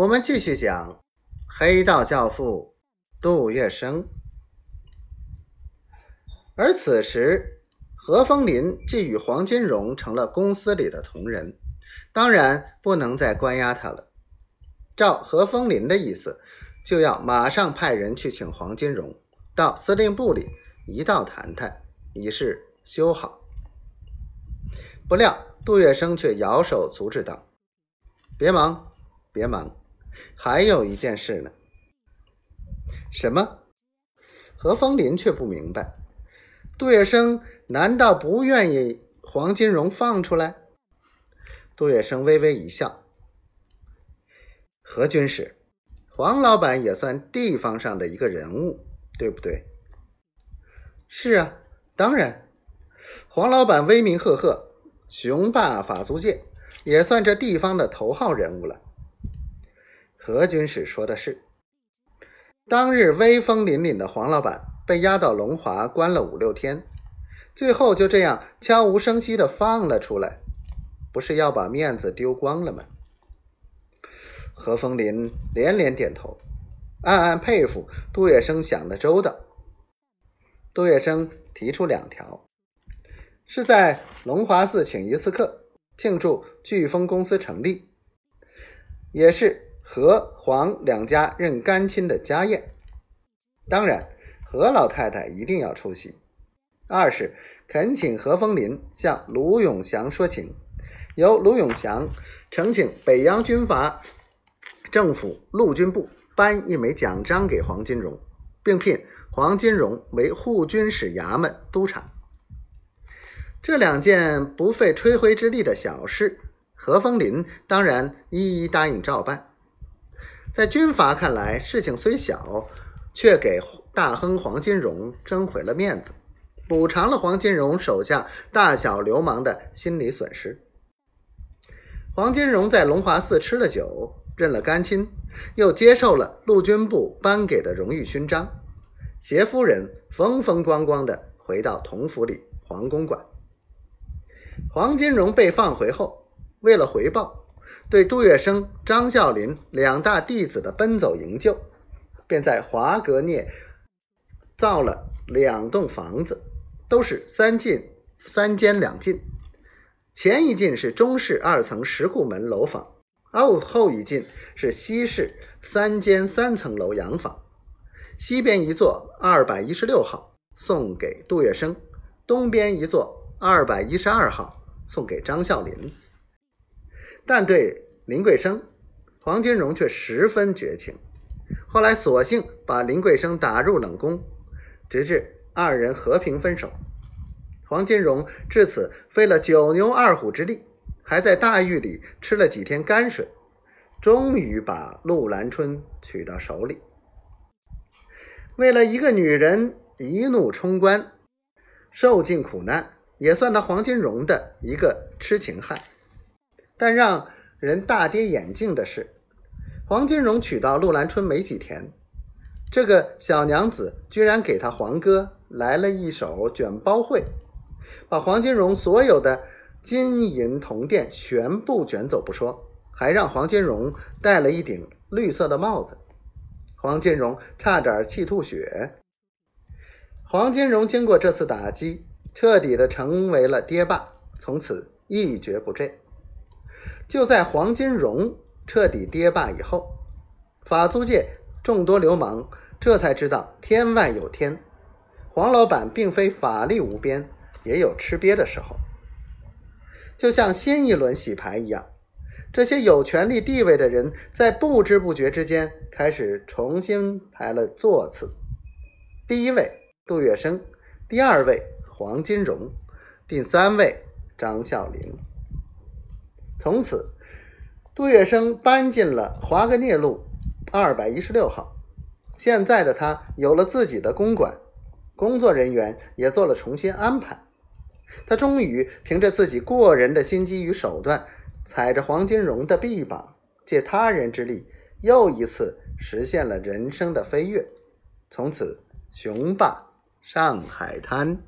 我们继续讲黑道教父杜月笙。而此时，何风林既与黄金荣成了公司里的同仁，当然不能再关押他了。照何风林的意思，就要马上派人去请黄金荣到司令部里一道谈谈，以示修好。不料杜月笙却摇手阻止道：“别忙，别忙。”还有一件事呢，什么？何风林却不明白，杜月笙难道不愿意黄金荣放出来？杜月笙微微一笑：“何军师，黄老板也算地方上的一个人物，对不对？”“是啊，当然，黄老板威名赫赫，雄霸法租界，也算这地方的头号人物了。”何军师说的是，当日威风凛凛的黄老板被押到龙华关了五六天，最后就这样悄无声息的放了出来，不是要把面子丢光了吗？何风林连连点头，暗暗佩服杜月笙想的周到。杜月笙提出两条，是在龙华寺请一次客，庆祝飓风公司成立，也是。何黄两家认干亲的家宴，当然何老太太一定要出席。二是恳请何风林向卢永祥说情，由卢永祥呈请北洋军阀政府陆军部颁一枚奖章给黄金荣，并聘黄金荣为护军使衙门督察。这两件不费吹灰之力的小事，何风林当然一一答应照办。在军阀看来，事情虽小，却给大亨黄金荣争回了面子，补偿了黄金荣手下大小流氓的心理损失。黄金荣在龙华寺吃了酒，认了干亲，又接受了陆军部颁给的荣誉勋章，携夫人风风光光的回到同府里黄公馆。黄金荣被放回后，为了回报。对杜月笙、张啸林两大弟子的奔走营救，便在华阁聂造了两栋房子，都是三进三间两进。前一进是中式二层石库门楼房，后后一进是西式三间三层楼洋房。西边一座二百一十六号送给杜月笙，东边一座二百一十二号送给张啸林。但对林桂生、黄金荣却十分绝情。后来索性把林桂生打入冷宫，直至二人和平分手。黄金荣至此费了九牛二虎之力，还在大狱里吃了几天泔水，终于把陆兰春娶到手里。为了一个女人一怒冲冠，受尽苦难，也算他黄金荣的一个痴情汉。但让人大跌眼镜的是，黄金荣娶到陆兰春没几天，这个小娘子居然给他黄哥来了一手卷包会，把黄金荣所有的金银铜钿全部卷走不说，还让黄金荣戴了一顶绿色的帽子。黄金荣差点气吐血。黄金荣经过这次打击，彻底的成为了爹爸，从此一蹶不振。就在黄金荣彻底跌罢以后，法租界众多流氓这才知道天外有天，黄老板并非法力无边，也有吃瘪的时候。就像新一轮洗牌一样，这些有权力地位的人在不知不觉之间开始重新排了座次。第一位杜月笙，第二位黄金荣，第三位张啸林。从此，杜月笙搬进了华格涅路二百一十六号。现在的他有了自己的公馆，工作人员也做了重新安排。他终于凭着自己过人的心机与手段，踩着黄金荣的臂膀，借他人之力，又一次实现了人生的飞跃，从此雄霸上海滩。